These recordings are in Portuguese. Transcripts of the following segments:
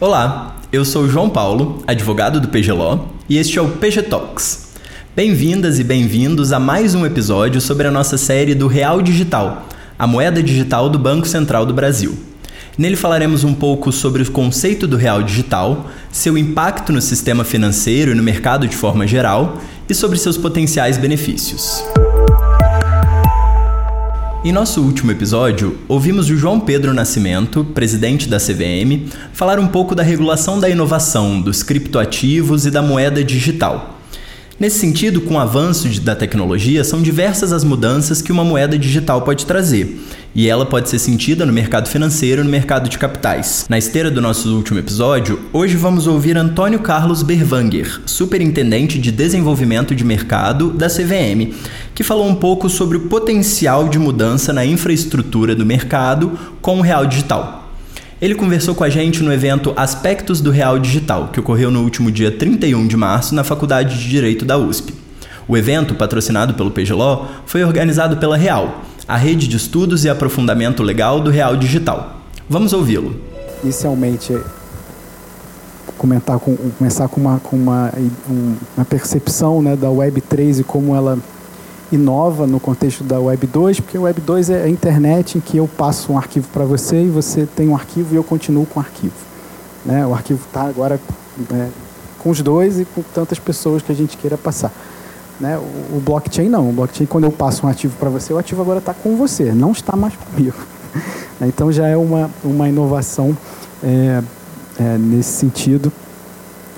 Olá, eu sou João Paulo, advogado do PGLO, e este é o PG Talks. Bem-vindas e bem-vindos a mais um episódio sobre a nossa série do Real Digital, a moeda digital do Banco Central do Brasil. Nele falaremos um pouco sobre o conceito do real digital, seu impacto no sistema financeiro e no mercado de forma geral e sobre seus potenciais benefícios. Em nosso último episódio, ouvimos o João Pedro Nascimento, presidente da CVM, falar um pouco da regulação da inovação, dos criptoativos e da moeda digital. Nesse sentido, com o avanço da tecnologia, são diversas as mudanças que uma moeda digital pode trazer, e ela pode ser sentida no mercado financeiro e no mercado de capitais. Na esteira do nosso último episódio, hoje vamos ouvir Antônio Carlos Berwanger, superintendente de desenvolvimento de mercado da CVM, que falou um pouco sobre o potencial de mudança na infraestrutura do mercado com o real digital. Ele conversou com a gente no evento Aspectos do Real Digital, que ocorreu no último dia 31 de março na Faculdade de Direito da USP. O evento, patrocinado pelo PGLO, foi organizado pela Real, a rede de estudos e aprofundamento legal do Real Digital. Vamos ouvi-lo. Inicialmente, comentar com, começar com uma, com uma, uma percepção né, da Web3 e como ela inova no contexto da Web 2, porque a Web 2 é a internet em que eu passo um arquivo para você e você tem um arquivo e eu continuo com o arquivo. Né? O arquivo está agora é, com os dois e com tantas pessoas que a gente queira passar. Né? O, o blockchain não. O blockchain, quando eu passo um ativo para você, o ativo agora está com você, não está mais comigo. então já é uma, uma inovação é, é, nesse sentido.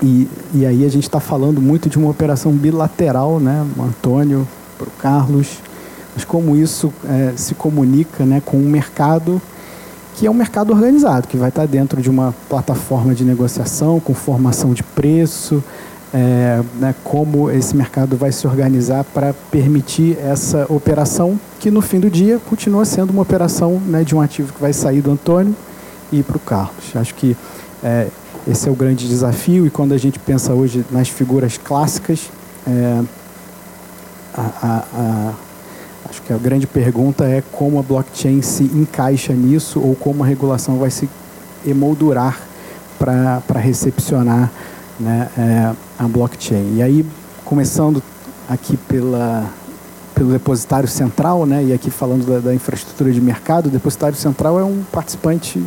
E, e aí a gente está falando muito de uma operação bilateral, né? O Antônio para o Carlos, mas como isso é, se comunica né, com um mercado que é um mercado organizado, que vai estar dentro de uma plataforma de negociação, com formação de preço, é, né, como esse mercado vai se organizar para permitir essa operação, que no fim do dia continua sendo uma operação né, de um ativo que vai sair do Antônio e ir para o Carlos. Acho que é, esse é o grande desafio, e quando a gente pensa hoje nas figuras clássicas, é, a, a, acho que a grande pergunta é como a blockchain se encaixa nisso ou como a regulação vai se emoldurar para recepcionar né, é, a blockchain. E aí, começando aqui pela, pelo depositário central, né, e aqui falando da, da infraestrutura de mercado, o depositário central é um participante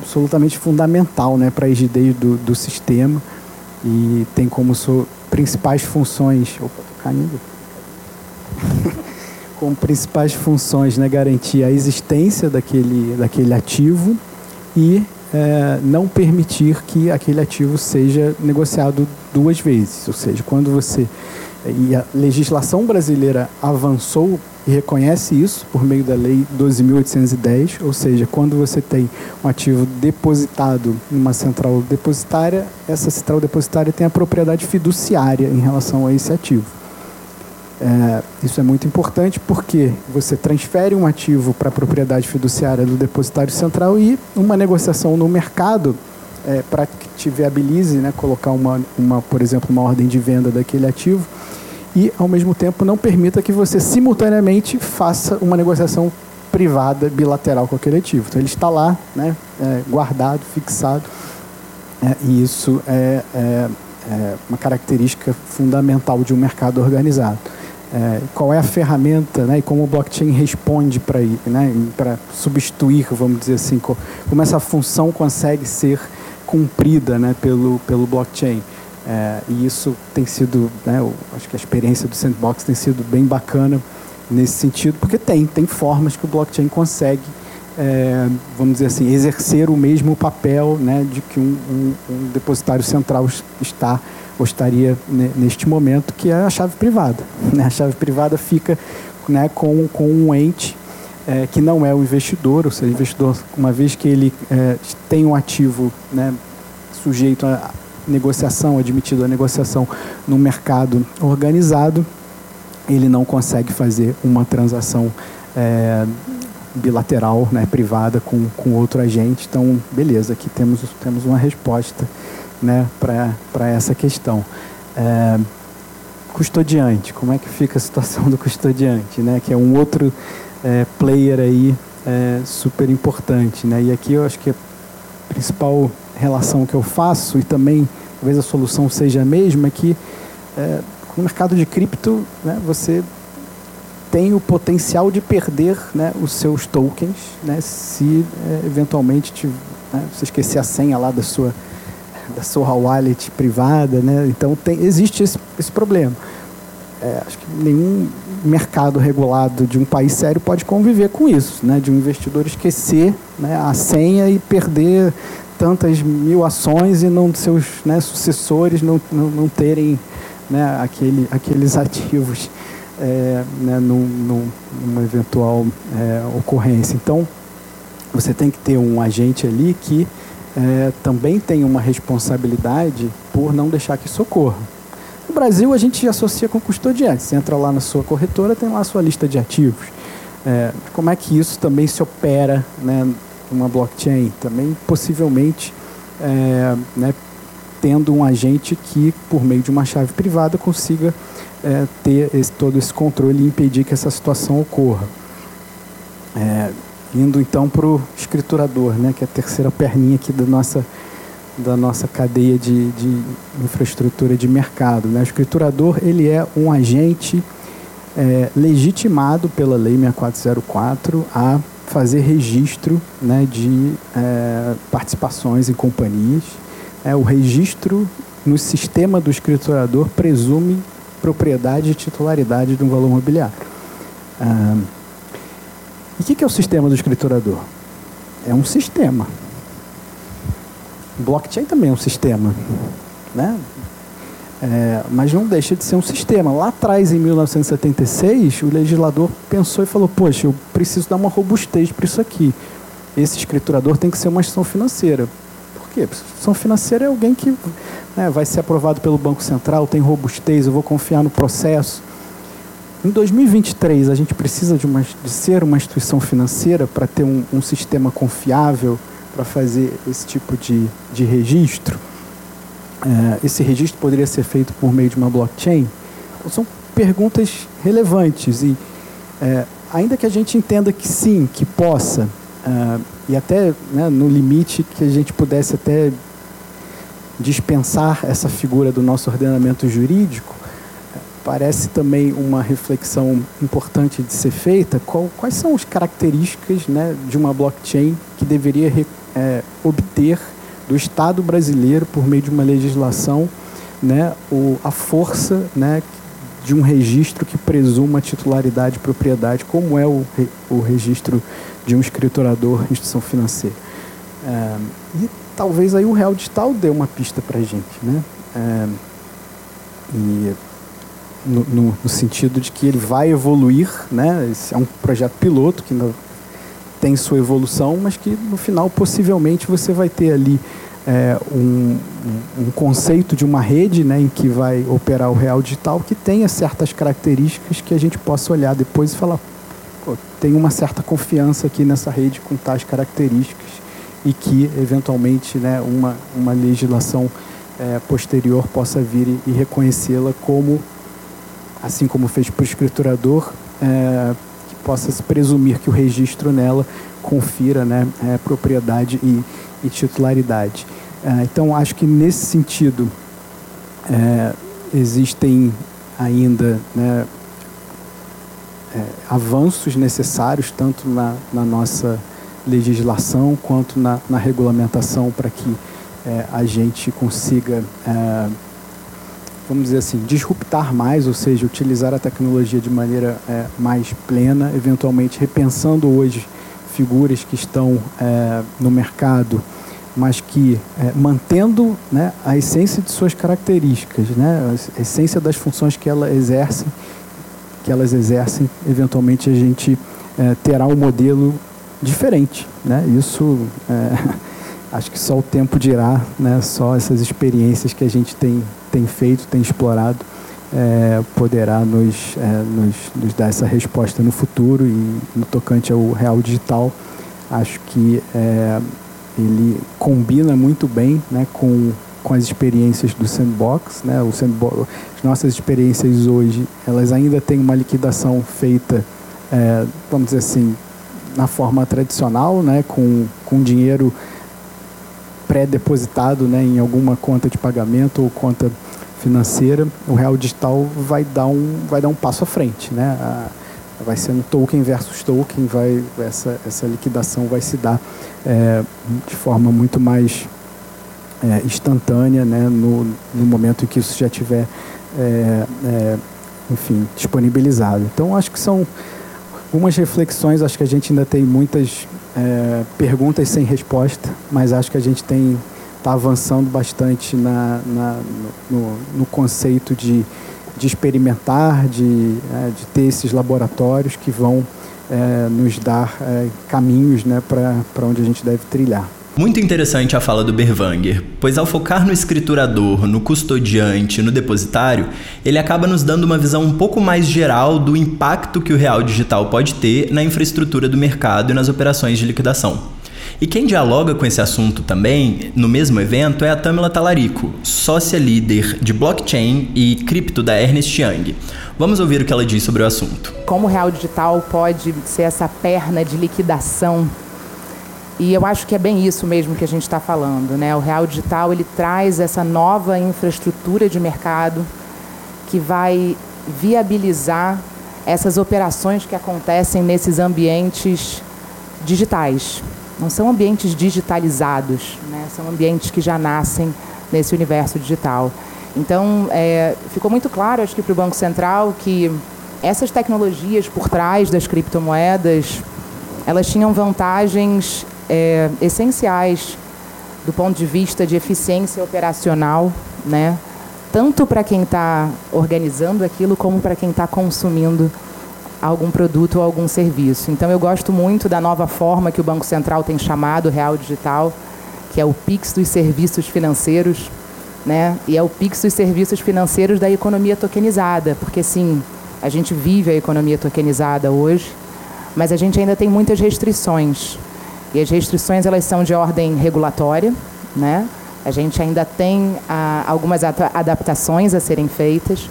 absolutamente fundamental né, para a rigidez do, do sistema e tem como so, principais funções. Opa, caindo como principais funções né, garantir a existência daquele, daquele ativo e é, não permitir que aquele ativo seja negociado duas vezes. Ou seja, quando você. E a legislação brasileira avançou e reconhece isso por meio da Lei 12.810, ou seja, quando você tem um ativo depositado numa central depositária, essa central depositária tem a propriedade fiduciária em relação a esse ativo. É, isso é muito importante porque você transfere um ativo para a propriedade fiduciária do depositário central e uma negociação no mercado é, para que te viabilize, né, colocar uma, uma, por exemplo, uma ordem de venda daquele ativo e, ao mesmo tempo, não permita que você simultaneamente faça uma negociação privada bilateral com aquele ativo. Então, ele está lá, né, é, guardado, fixado, é, e isso é, é, é uma característica fundamental de um mercado organizado é, qual é a ferramenta né, e como o blockchain responde para né, substituir, vamos dizer assim, como essa função consegue ser cumprida né, pelo, pelo blockchain. É, e isso tem sido, né, eu acho que a experiência do Sandbox tem sido bem bacana nesse sentido, porque tem, tem formas que o blockchain consegue, é, vamos dizer assim, exercer o mesmo papel né, de que um, um, um depositário central está gostaria neste momento, que é a chave privada. Né? A chave privada fica né, com, com um ente é, que não é o investidor, ou seja, o investidor, uma vez que ele é, tem um ativo né, sujeito a negociação, admitido a negociação no mercado organizado, ele não consegue fazer uma transação é, bilateral, né, privada com, com outro agente. Então, beleza, aqui temos, temos uma resposta né, para essa questão. É, custodiante, como é que fica a situação do custodiante, né? Que é um outro é, player aí é, super importante, né? E aqui eu acho que a principal relação que eu faço e também talvez a solução seja a mesma é que é, no mercado de cripto, né, você tem o potencial de perder né, os seus tokens, né, se é, eventualmente te, né, você esquecer a senha lá da sua da sua wallet privada, né? Então tem, existe esse, esse problema. É, acho que nenhum mercado regulado de um país sério pode conviver com isso, né? De um investidor esquecer né, a senha e perder tantas mil ações e não seus né, sucessores não, não, não terem né, aquele, aqueles ativos é, né, num, num, numa eventual é, ocorrência. Então, você tem que ter um agente ali que é, também tem uma responsabilidade por não deixar que isso ocorra. No Brasil, a gente associa com custodiante. Você entra lá na sua corretora, tem lá a sua lista de ativos. É, como é que isso também se opera né, numa blockchain? Também, possivelmente, é, né, tendo um agente que, por meio de uma chave privada, consiga é, ter esse, todo esse controle e impedir que essa situação ocorra. É, indo então para o escriturador, né, que é a terceira perninha aqui da nossa, da nossa cadeia de, de infraestrutura de mercado. Né? O escriturador ele é um agente é, legitimado pela Lei 6404 a fazer registro né, de é, participações em companhias. É, o registro no sistema do escriturador presume propriedade e titularidade de um valor imobiliário. Ah, e o que, que é o sistema do escriturador? É um sistema. Blockchain também é um sistema, né? É, mas não deixa de ser um sistema. Lá atrás, em 1976, o legislador pensou e falou: Poxa, eu preciso dar uma robustez para isso aqui. Esse escriturador tem que ser uma instituição financeira. Quê? Instituição financeira é alguém que né, vai ser aprovado pelo Banco Central, tem robustez, eu vou confiar no processo. Em 2023, a gente precisa de, uma, de ser uma instituição financeira para ter um, um, sistema confiável para fazer esse tipo de, de registro. É, esse registro poderia ser feito por meio de uma blockchain? São perguntas relevantes e é, ainda que a gente entenda que sim, que possa, é, e até né, no limite que a gente pudesse até dispensar essa figura do nosso ordenamento jurídico, parece também uma reflexão importante de ser feita. Qual, quais são as características né, de uma blockchain que deveria é, obter do Estado brasileiro, por meio de uma legislação, né, o, a força né, de um registro que presuma titularidade e propriedade, como é o, o registro de um escriturador instituição financeira. É, e talvez aí o real digital dê uma pista para a gente. Né? É, e no, no, no, sentido de que ele vai evoluir, né? Esse é um projeto piloto que tem sua evolução, mas que no final possivelmente você vai ter ali é, um, um, conceito de uma rede né, em que vai operar o real digital que tenha certas características que a gente possa olhar depois e falar, tem uma certa confiança aqui nessa rede com tais características e que eventualmente né, uma, uma legislação é, posterior possa vir e, e reconhecê-la como assim como fez para o escriturador, é, que possa se presumir que o registro nela confira né, é, propriedade e, e titularidade. É, então, acho que nesse sentido é, existem ainda né, é, avanços necessários, tanto na, na, nossa legislação quanto na, na regulamentação, para que é, a gente consiga vamos dizer assim, disruptar mais, ou seja, utilizar a tecnologia de maneira é, mais plena, eventualmente repensando hoje figuras que estão é, no mercado, mas que é, mantendo né, a essência de suas características, né, a essência das funções que ela exerce, que elas exercem, eventualmente a gente é, terá um modelo diferente, né? Isso é, acho que só o tempo dirá, né? Só essas experiências que a gente tem tem feito, tem explorado, é, poderá nos, nos, nos, dar essa resposta no futuro e no tocante ao real digital, acho que ele combina muito bem né, com com as experiências do sandbox, né? O sandbox, as nossas experiências hoje, elas ainda têm uma liquidação feita, é, vamos dizer assim, na forma tradicional, né? Com, com dinheiro pré-depositado, né? Em alguma conta de pagamento ou conta financeira. O real digital vai dar um, vai dar um passo à frente, né? A, vai ser um token versus token, vai, essa, essa liquidação vai se dar é, de forma muito mais é, instantânea né, no, no momento em que isso já estiver é, é, enfim, disponibilizado. Então, acho que são algumas reflexões, acho que a gente ainda tem muitas é, perguntas sem resposta, mas acho que a gente tem está avançando bastante na, na no, no, conceito de, de experimentar, de, é, de ter esses laboratórios que vão é, nos dar caminhos né, para onde a gente deve trilhar. Muito interessante a fala do Berwanger, pois ao focar no escriturador, no custodiante, no depositário, ele acaba nos dando uma visão um pouco mais geral do impacto que o real digital pode ter na infraestrutura do mercado e nas operações de liquidação. E quem dialoga com esse assunto também, no mesmo evento, é a Tamila Talarico, sócia líder de blockchain e cripto da Ernest Young. Vamos ouvir o que ela diz sobre o assunto. Como o real digital pode ser essa perna de liquidação e eu acho que é bem isso mesmo que a gente está falando, né? O real digital ele traz essa nova infraestrutura de mercado que vai viabilizar essas operações que acontecem nesses ambientes digitais. Não são ambientes digitalizados, né? são ambientes que já nascem nesse universo digital. Então, é, ficou muito claro, acho que para o Banco Central, que essas tecnologias por trás das criptomoedas, elas tinham vantagens é, essenciais do ponto de vista de eficiência operacional, né? tanto para quem está organizando aquilo como para quem está consumindo algum produto ou algum serviço. Então eu gosto muito da nova forma que o Banco Central tem chamado Real Digital, que é o Pix dos serviços financeiros, né? E é o Pix dos serviços financeiros da economia tokenizada, porque sim, a gente vive a economia tokenizada hoje, mas a gente ainda tem muitas restrições. E as restrições elas são de ordem regulatória, né? A gente ainda tem ah, algumas adaptações a serem feitas.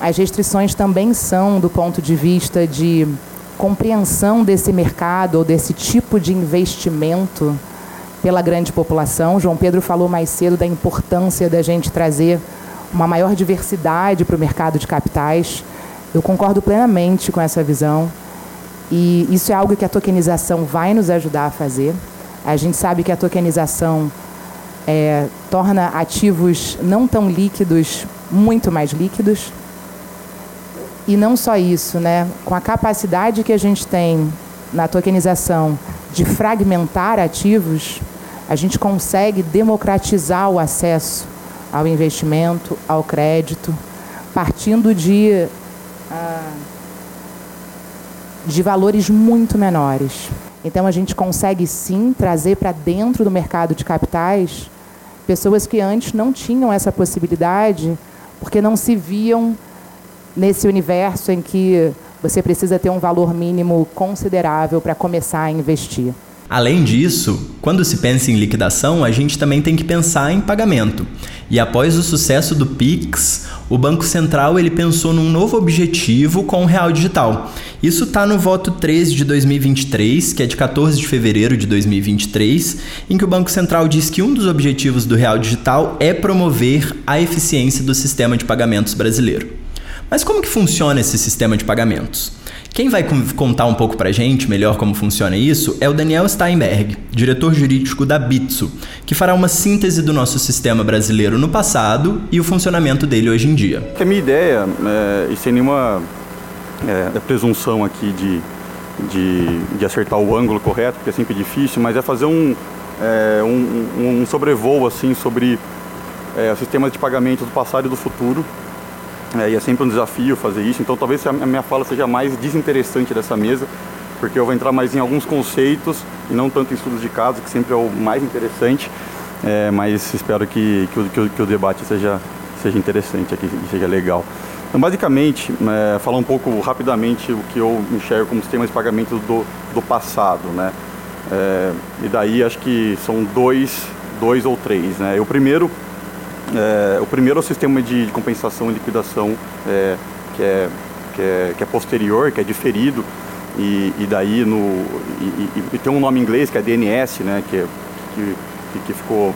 As restrições também são do ponto de vista de compreensão desse mercado ou desse tipo de investimento pela grande população. João Pedro falou mais cedo da importância da gente trazer uma maior diversidade para o mercado de capitais. Eu concordo plenamente com essa visão. E isso é algo que a tokenização vai nos ajudar a fazer. A gente sabe que a tokenização é, torna ativos não tão líquidos muito mais líquidos. E não só isso, né? com a capacidade que a gente tem na tokenização de fragmentar ativos, a gente consegue democratizar o acesso ao investimento, ao crédito, partindo de. Ah, de valores muito menores. Então a gente consegue sim trazer para dentro do mercado de capitais pessoas que antes não tinham essa possibilidade porque não se viam nesse universo em que você precisa ter um valor mínimo considerável para começar a investir. Além disso, quando se pensa em liquidação, a gente também tem que pensar em pagamento. E após o sucesso do Pix, o Banco Central ele pensou num novo objetivo com o Real Digital. Isso está no voto 13 de 2023, que é de 14 de fevereiro de 2023, em que o Banco Central diz que um dos objetivos do Real Digital é promover a eficiência do sistema de pagamentos brasileiro. Mas como que funciona esse sistema de pagamentos? Quem vai contar um pouco para a gente melhor como funciona isso é o Daniel Steinberg, diretor jurídico da Bitso, que fará uma síntese do nosso sistema brasileiro no passado e o funcionamento dele hoje em dia. A minha ideia, é, e sem nenhuma é, presunção aqui de, de, de, acertar o ângulo correto, porque é sempre difícil, mas é fazer um, é, um, um sobrevoo assim, sobre é, sistemas de pagamento do passado e do futuro é, e é sempre um desafio fazer isso, então talvez a minha fala seja mais desinteressante dessa mesa, porque eu vou entrar mais em alguns conceitos e não tanto em estudos de caso, que sempre é o mais interessante, é, mas espero que, que, o, que, o, que, o, debate seja, seja interessante aqui, seja legal. Então, basicamente, é, falar um pouco rapidamente o que eu enxergo como sistemas de pagamento do, do passado, né? É, e daí acho que são dois, dois ou três, né? O primeiro É, o primeiro é o sistema de, de compensação e liquidação, é, que, é, que, é, que é posterior, que é diferido, e, e daí no, e, e, e, tem um nome em inglês que é DNS, né, que, é, que, que, ficou,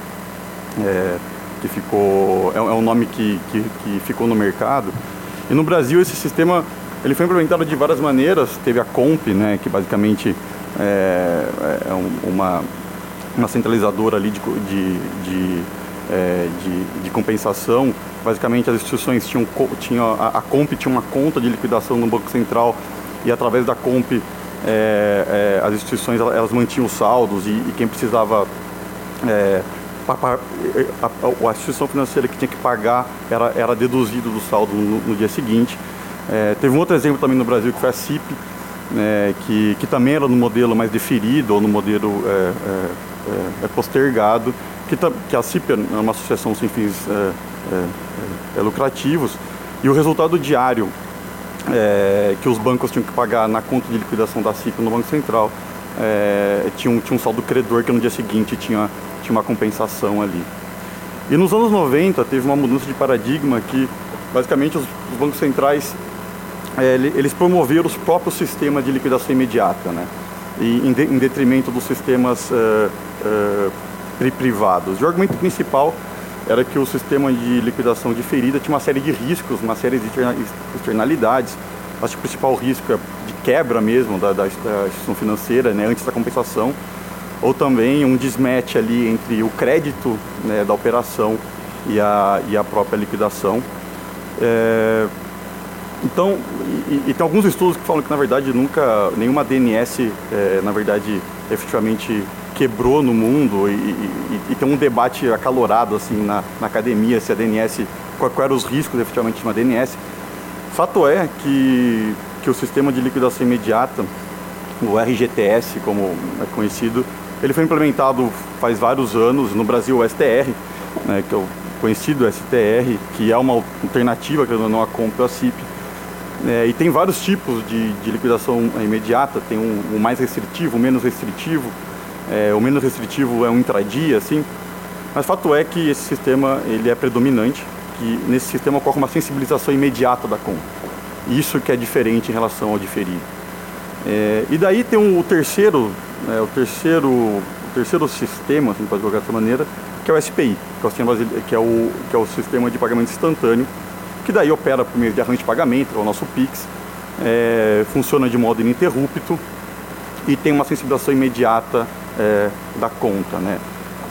é, que ficou é, é, um nome que, que, que ficou no mercado. E no Brasil esse sistema ele foi implementado de várias maneiras. Teve a Comp, né, que basicamente é, é uma, uma centralizadora ali de, de, de, é, de, de compensação. Basicamente as instituições tinham, tinham a, a Comp tinha uma conta de liquidação no Banco Central e através da Comp é, é, as instituições elas mantinham os saldos e, e quem precisava é, a, instituição financeira que tinha que pagar era, era deduzido do saldo no, no dia seguinte. É, teve um outro exemplo também no Brasil que foi a CIP, né, que, que também era no modelo mais deferido ou no modelo é, é, é postergado, que, que, a CIP é uma associação sem fins lucrativos, e o resultado diário que os bancos tinham que pagar na conta de liquidação da CIP no Banco Central tinha, um, tinha um saldo credor que no dia seguinte tinha, tinha uma compensação ali. E nos anos 90 teve uma mudança de paradigma que basicamente os, os bancos centrais é, eles promoveram os próprios sistemas de liquidação imediata, né? E em, de, em detrimento dos sistemas uh, uh, E o argumento principal era que o sistema de liquidação diferida tinha uma série de riscos, uma série de externalidades. Acho que o principal risco é de quebra mesmo da, da, da instituição financeira, né, antes da compensação, ou também um desmatch ali entre o crédito né, da operação e a, e a própria liquidação. É, então, e, e, tem alguns estudos que falam que na verdade nunca nenhuma DNS, é, na verdade, efetivamente quebrou no mundo e, e, e, tem um debate acalorado assim na, na academia se a DNS, quais eram os riscos efetivamente de uma DNS. Fato é que, que o sistema de liquidação imediata, o RGTS, como é conhecido, ele foi implementado faz vários anos no Brasil, o STR, né, que é o conhecido STR, que é uma alternativa, que não a compra a CIP, é, e tem vários tipos de, de liquidação imediata, tem um, o mais restritivo, o menos restritivo. É, o menos restritivo é um intradia, assim. Mas fato é que esse sistema ele é predominante, que nesse sistema ocorre uma sensibilização imediata da conta. Isso que é diferente em relação ao diferido. É, e daí tem um, o terceiro, é, o terceiro, o terceiro sistema, assim, pode colocar dessa maneira, que é o SPI, que é o, sistema, que é o, que é o sistema de pagamento instantâneo, que daí opera por meio de arranjo de pagamento, é o nosso PIX, é, funciona de modo ininterrupto e tem uma sensibilização imediata é, da conta. Né?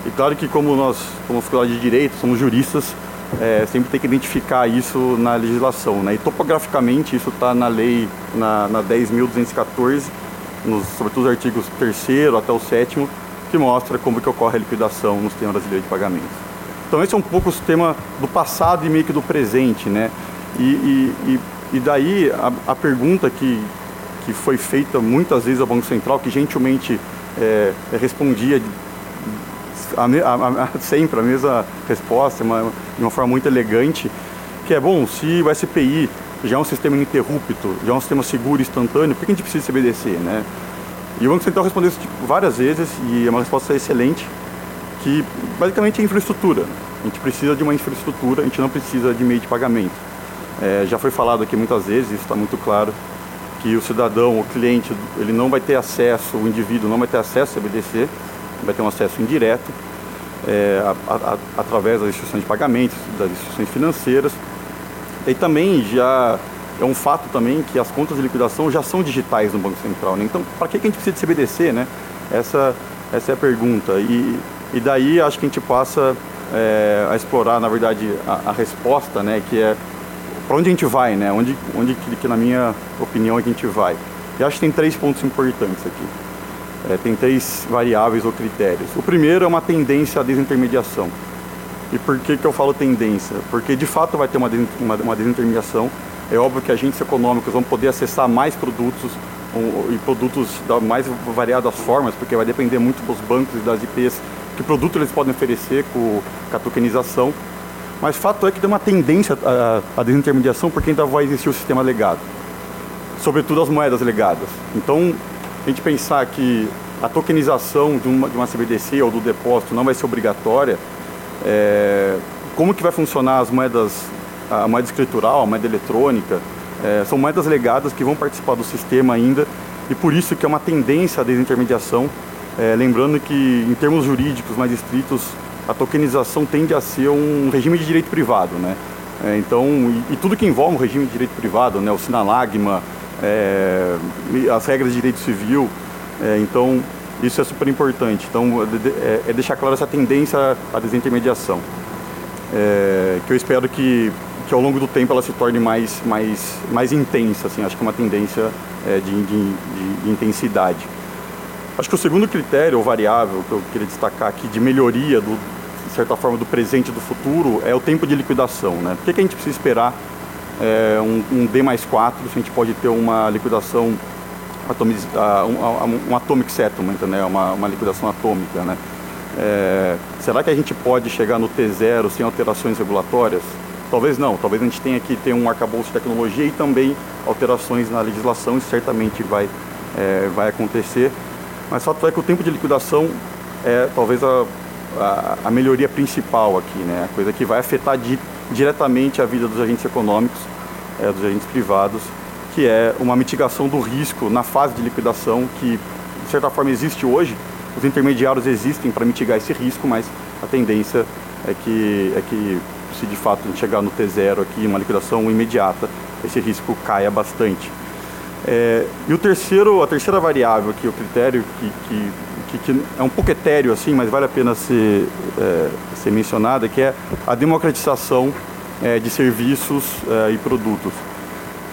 E claro que como nós somos faculdade de Direito, somos juristas, é, sempre tem que identificar isso na legislação. Né? E topograficamente isso está na lei, na, na 10.214, nos, sobretudo os artigos 3 até o 7 que mostra como que ocorre a liquidação no sistema brasileiro de pagamentos. Então esse é um pouco o sistema do passado e meio que do presente, né? E, e, e daí a, a, pergunta que, que foi feita muitas vezes ao Banco Central, que gentilmente é, respondia a, a, sempre a mesma resposta, uma, de uma forma muito elegante, que é, bom, se o SPI já é um sistema ininterrupto, já é um sistema seguro instantâneo, por que a gente precisa de CBDC, né? E o Banco Central respondeu isso tipo, várias vezes e é uma resposta excelente, que basicamente é infraestrutura. A gente precisa de uma infraestrutura, a gente não precisa de meio de pagamento. É, já foi falado aqui muitas vezes, isso está muito claro, que o cidadão, o cliente, ele não vai ter acesso, o indivíduo não vai ter acesso ao CBDC, vai ter um acesso indireto é, a, a, através das instituições de pagamentos, das instituições financeiras. E também já é um fato também que as contas de liquidação já são digitais no Banco Central. Né? Então, para que a gente precisa de CBDC? Né? Essa, essa é a pergunta. E, e daí acho que a gente passa é, a explorar, na verdade, a, a resposta, né, que é para onde a gente vai, né, onde, onde que, que, na minha opinião, a gente vai. E acho que tem três pontos importantes aqui. É, tem três variáveis ou critérios. O primeiro é uma tendência à desintermediação. E por que, que eu falo tendência? Porque de fato vai ter uma, uma, uma desintermediação. É óbvio que agentes econômicos vão poder acessar mais produtos um, e produtos da mais variadas formas, porque vai depender muito dos bancos e das IPs que produto eles podem oferecer com, com a tokenização. Mas fato é que tem uma tendência à, desintermediação porque ainda vai existir o sistema legado, sobretudo as moedas legadas. Então, a gente pensar que a tokenização de uma, de uma CBDC ou do depósito não vai ser obrigatória, é, como que vai funcionar as moedas, a moeda escritural, a moeda eletrônica. É, são moedas legadas que vão participar do sistema ainda e por isso que é uma tendência à desintermediação. É, lembrando que em termos jurídicos mais estritos, a tokenização tende a ser um regime de direito privado, né? É, então, e, e, tudo que envolve um regime de direito privado, né? O sinalagma, é, as regras de direito civil, é, então isso é super importante. Então, é, é deixar claro essa tendência à desintermediação, é, que eu espero que, que ao longo do tempo ela se torne mais, mais, mais intensa. Assim, acho que é uma tendência é, de, de, de, intensidade. Acho que o segundo critério, ou variável, que eu queria destacar aqui de melhoria, do, certa forma, do presente e do futuro, é o tempo de liquidação. Né? Por que, que a gente precisa esperar é, um, um D mais 4 se a gente pode ter uma liquidação atomiz, uh, um, um, atomic settlement, né? uma, uma liquidação atômica. Né? É, será que a gente pode chegar no T0 sem alterações regulatórias? Talvez não, talvez a gente tenha que ter um arcabouço de tecnologia e também alterações na legislação, isso certamente vai, é, vai acontecer. Mas fato é que o tempo de liquidação é talvez a, a, melhoria principal aqui, né? a coisa que vai afetar di, diretamente a vida dos agentes econômicos, é, dos agentes privados que é uma mitigação do risco na fase de liquidação, que de certa forma existe hoje. Os intermediários existem para mitigar esse risco, mas a tendência é que, é que se de fato a gente chegar no T0 aqui, uma liquidação imediata, esse risco caia bastante. É, e o terceiro, a terceira variável aqui, o critério que, que, que, que é um pouco etéreo assim, mas vale a pena ser, é, ser mencionada, que é a democratização é, de serviços é, e produtos.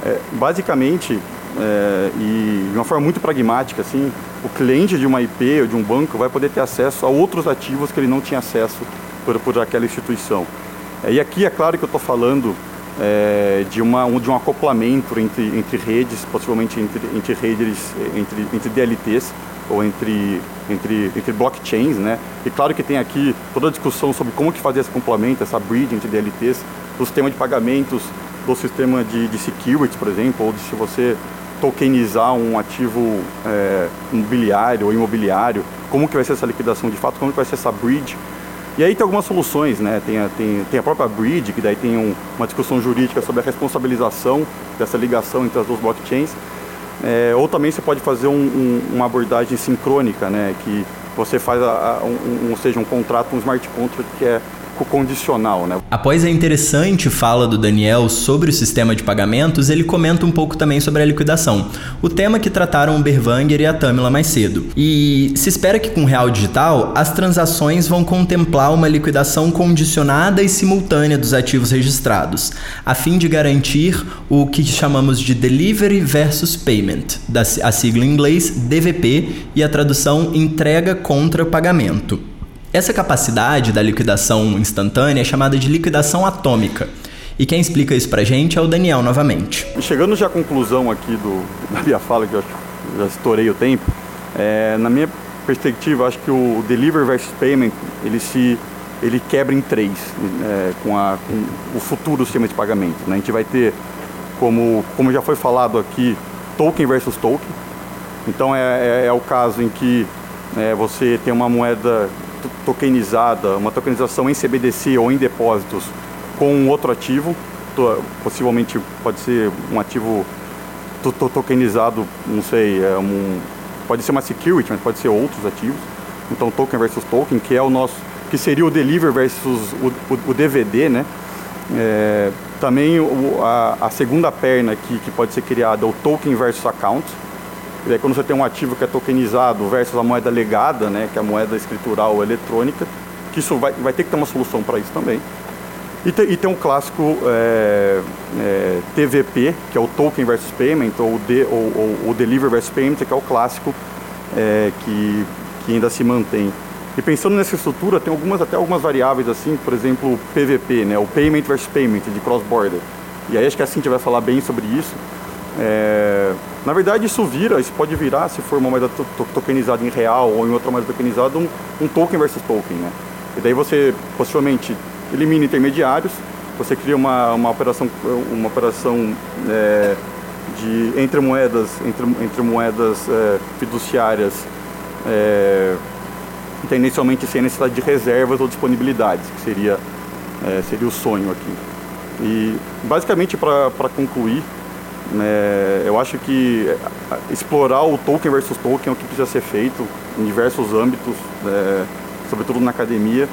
É, basicamente, é, e de uma forma muito pragmática, assim, o cliente de uma IP ou de um banco vai poder ter acesso a outros ativos que ele não tinha acesso por, por aquela instituição. É, e aqui é claro que eu estou falando é, de, uma, um, de um acoplamento entre, entre redes, possivelmente entre, entre redes, entre, entre DLTs ou entre, entre, entre blockchains, né? E claro que tem aqui toda a discussão sobre como que fazer esse complemento, essa bridge entre DLTs, o sistema de pagamentos do sistema de, de security, por exemplo, ou de se você tokenizar um ativo é, imobiliário ou imobiliário, como que vai ser essa liquidação de fato, como que vai ser essa bridge. E aí tem algumas soluções, né? Tem a, tem, tem a própria bridge, que daí tem um, uma discussão jurídica sobre a responsabilização dessa ligação entre as duas blockchains. É, ou também você pode fazer um, um, uma abordagem sincrônica, né? Que você faz, a, a, um, ou seja, um contrato, um smart contract que é condicional. Né? Após a interessante fala do Daniel sobre o sistema de pagamentos, ele comenta um pouco também sobre a liquidação, o tema que trataram o Berwanger e a Tamila mais cedo. E se espera que com o Real Digital, as transações vão contemplar uma liquidação condicionada e simultânea dos ativos registrados, a fim de garantir o que chamamos de Delivery versus Payment, a sigla em inglês DVP e a tradução entrega contra pagamento. Essa capacidade da liquidação instantânea é chamada de liquidação atômica. E quem explica isso pra gente é o Daniel novamente. Chegando já à conclusão aqui do, da minha fala, que eu já estourei o tempo, é, na minha perspectiva, acho que o Deliver versus Payment, ele se ele quebra em três é, com, a, com o futuro sistema de pagamento. Né? A gente vai ter, como, como já foi falado aqui, token versus token. Então é, é, é o caso em que é, você tem uma moeda tokenizada, uma tokenização em CBDC ou em depósitos com outro ativo, possivelmente pode ser um ativo tokenizado, não sei, é um, pode ser uma security, mas pode ser outros ativos. Então token versus token, que é o nosso, que seria o deliver versus o, o, o DVD, né? É, também o, a, a, segunda perna aqui que pode ser criada, o token versus account, e quando você tem um ativo que é tokenizado versus a moeda legada, né, que é a moeda escritural eletrônica, que isso vai, vai ter que ter uma solução para isso também. E, te, e, tem um clássico é, é, TVP, que é o Token versus Payment, ou, de, ou, ou o Deliver versus Payment, que é o clássico é, que, que ainda se mantém. E pensando nessa estrutura, tem algumas, até algumas variáveis assim, por exemplo, o PVP, né, o Payment versus Payment, de cross-border. E aí acho que a Cintia vai falar bem sobre isso. É, na verdade, isso vira, isso pode virar, se for uma moeda tokenizada em real ou em outra moeda tokenizada, um, um token versus token, né? E daí você possivelmente elimina intermediários, você cria uma, uma operação, uma operação é, de entre moedas, entre, entre moedas é, fiduciárias, é, tendencialmente sem necessidade de reservas ou disponibilidades, que seria É, seria o sonho aqui. E basicamente para concluir, né, eu acho que é, explorar o token versus token é o que precisa ser feito em diversos âmbitos, é, sobretudo na academia,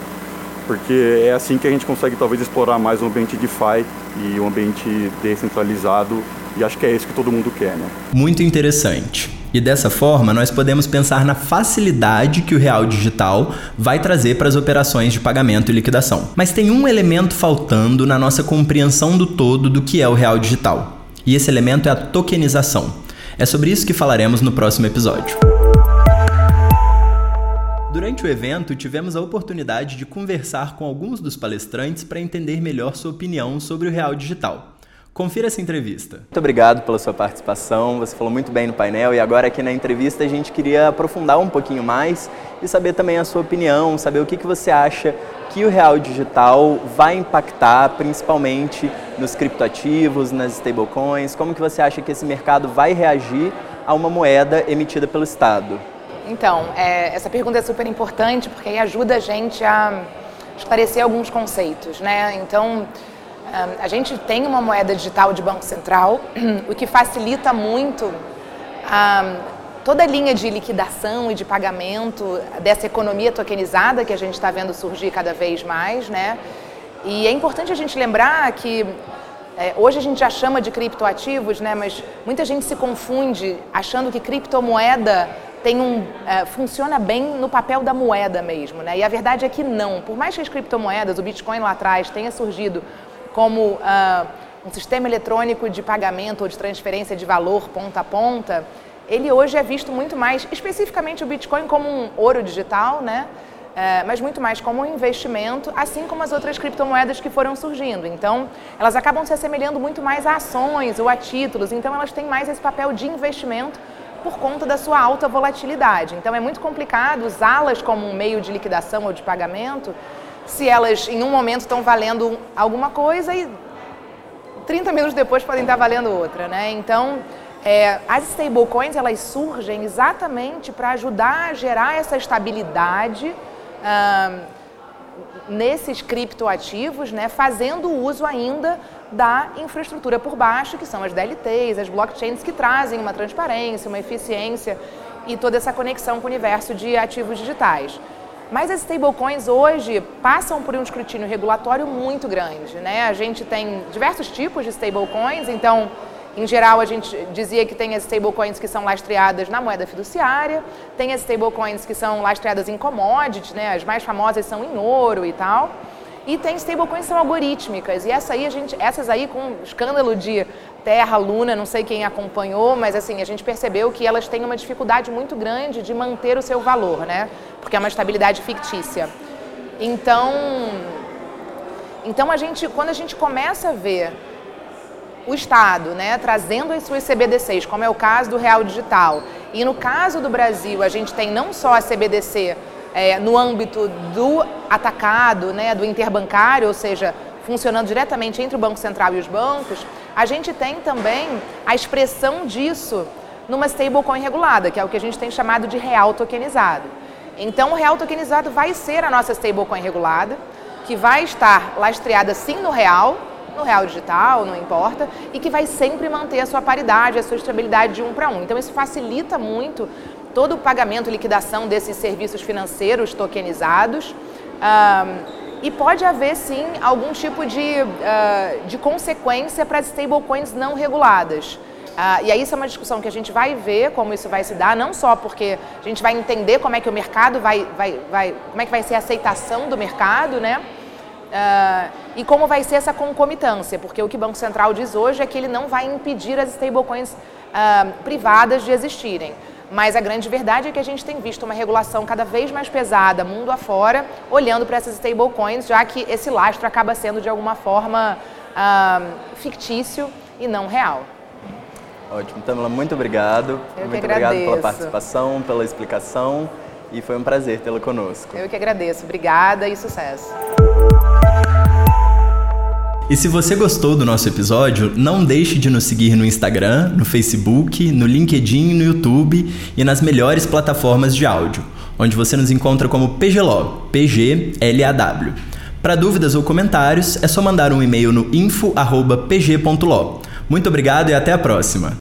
porque é assim que a gente consegue talvez explorar mais o ambiente DeFi e o ambiente descentralizado, e acho que é isso que todo mundo quer. Né? Muito interessante. E dessa forma, nós podemos pensar na facilidade que o real digital vai trazer para as operações de pagamento e liquidação. Mas tem um elemento faltando na nossa compreensão do todo do que é o real digital. E esse elemento é a tokenização. É sobre isso que falaremos no próximo episódio. Durante o evento, tivemos a oportunidade de conversar com alguns dos palestrantes para entender melhor sua opinião sobre o real digital. Confira essa entrevista. Muito obrigado pela sua participação. Você falou muito bem no painel e agora aqui na entrevista a gente queria aprofundar um pouquinho mais e saber também a sua opinião, saber o que, que você acha que o real digital vai impactar, principalmente nos criptoativos, nas stablecoins. Como que você acha que esse mercado vai reagir a uma moeda emitida pelo Estado? Então, é, essa pergunta é super importante porque aí ajuda a gente a esclarecer alguns conceitos, né? Então, a gente tem uma moeda digital de Banco Central, o que facilita muito toda a linha de liquidação e de pagamento dessa economia tokenizada que a gente está vendo surgir cada vez mais, né? E é importante a gente lembrar que é, hoje a gente já chama de criptoativos, né? Mas muita gente se confunde achando que criptomoeda tem um é, funciona bem no papel da moeda mesmo, né? E a verdade é que não. Por mais que as criptomoedas, o Bitcoin lá atrás tenha surgido como uh, um sistema eletrônico de pagamento ou de transferência de valor ponta a ponta, ele hoje é visto muito mais, especificamente o Bitcoin, como um ouro digital, né? É, mas muito mais como um investimento, assim como as outras criptomoedas que foram surgindo. Então, elas acabam se assemelhando muito mais a ações ou a títulos, então elas têm mais esse papel de investimento por conta da sua alta volatilidade. Então, é muito complicado usá-las como um meio de liquidação ou de pagamento se elas em um momento estão valendo alguma coisa e 30 minutos depois podem estar valendo outra, né? Então, é, as stablecoins elas surgem exatamente para ajudar a gerar essa estabilidade ah, nesses criptoativos, né? Fazendo uso ainda da infraestrutura por baixo, que são as DLTs, as blockchains que trazem uma transparência, uma eficiência e toda essa conexão com o universo de ativos digitais. Mas as stablecoins hoje passam por um escrutínio regulatório muito grande. Né? A gente tem diversos tipos de stablecoins, então, em geral, a gente dizia que tem as stablecoins que são lastreadas na moeda fiduciária, tem as stablecoins que são lastreadas em commodities, né? as mais famosas são em ouro e tal. E tem stablecoins que são algorítmicas. E essa aí, a gente, essas aí, com escândalo de Terra, Luna, não sei quem acompanhou, mas assim, a gente percebeu que elas têm uma dificuldade muito grande de manter o seu valor, né? Porque é uma estabilidade fictícia. Então, então a gente, quando a gente começa a ver o Estado, né, trazendo as suas CBDCs, como é o caso do Real Digital, e no caso do Brasil, a gente tem não só a CBDC é, no âmbito do atacado, né, do interbancário, ou seja, funcionando diretamente entre o Banco Central e os bancos, a gente tem também a expressão disso numa stablecoin regulada, que é o que a gente tem chamado de real tokenizado. Então, o real tokenizado vai ser a nossa stablecoin regulada, que vai estar lastreada sim no real, no real digital, não importa, e que vai sempre manter a sua paridade, a sua estabilidade de um para um. Então, isso facilita muito todo o pagamento e liquidação desses serviços financeiros tokenizados. Um, e pode haver sim algum tipo de, uh, de consequência para as stablecoins não reguladas. Uh, e aí isso é uma discussão que a gente vai ver como isso vai se dar, não só porque a gente vai entender como é que o mercado vai, vai, vai como é que vai ser a aceitação do mercado, né? Uh, e como vai ser essa concomitância, porque o que o Banco Central diz hoje é que ele não vai impedir as stablecoins uh, privadas de existirem. Mas a grande verdade é que a gente tem visto uma regulação cada vez mais pesada, mundo afora, olhando para essas stablecoins, já que esse lastro acaba sendo de alguma forma uh, fictício e não real. Ótimo, Tamila, muito obrigado. Eu muito obrigado pela participação, pela explicação e foi um prazer tê-la conosco. Eu que agradeço. Obrigada e sucesso. E se você gostou do nosso episódio, não deixe de nos seguir no Instagram, no Facebook, no LinkedIn, no YouTube e nas melhores plataformas de áudio, onde você nos encontra como PGLAW, PGLAW. Para dúvidas ou comentários, é só mandar um e-mail no info@pg.lo. Muito obrigado e até a próxima.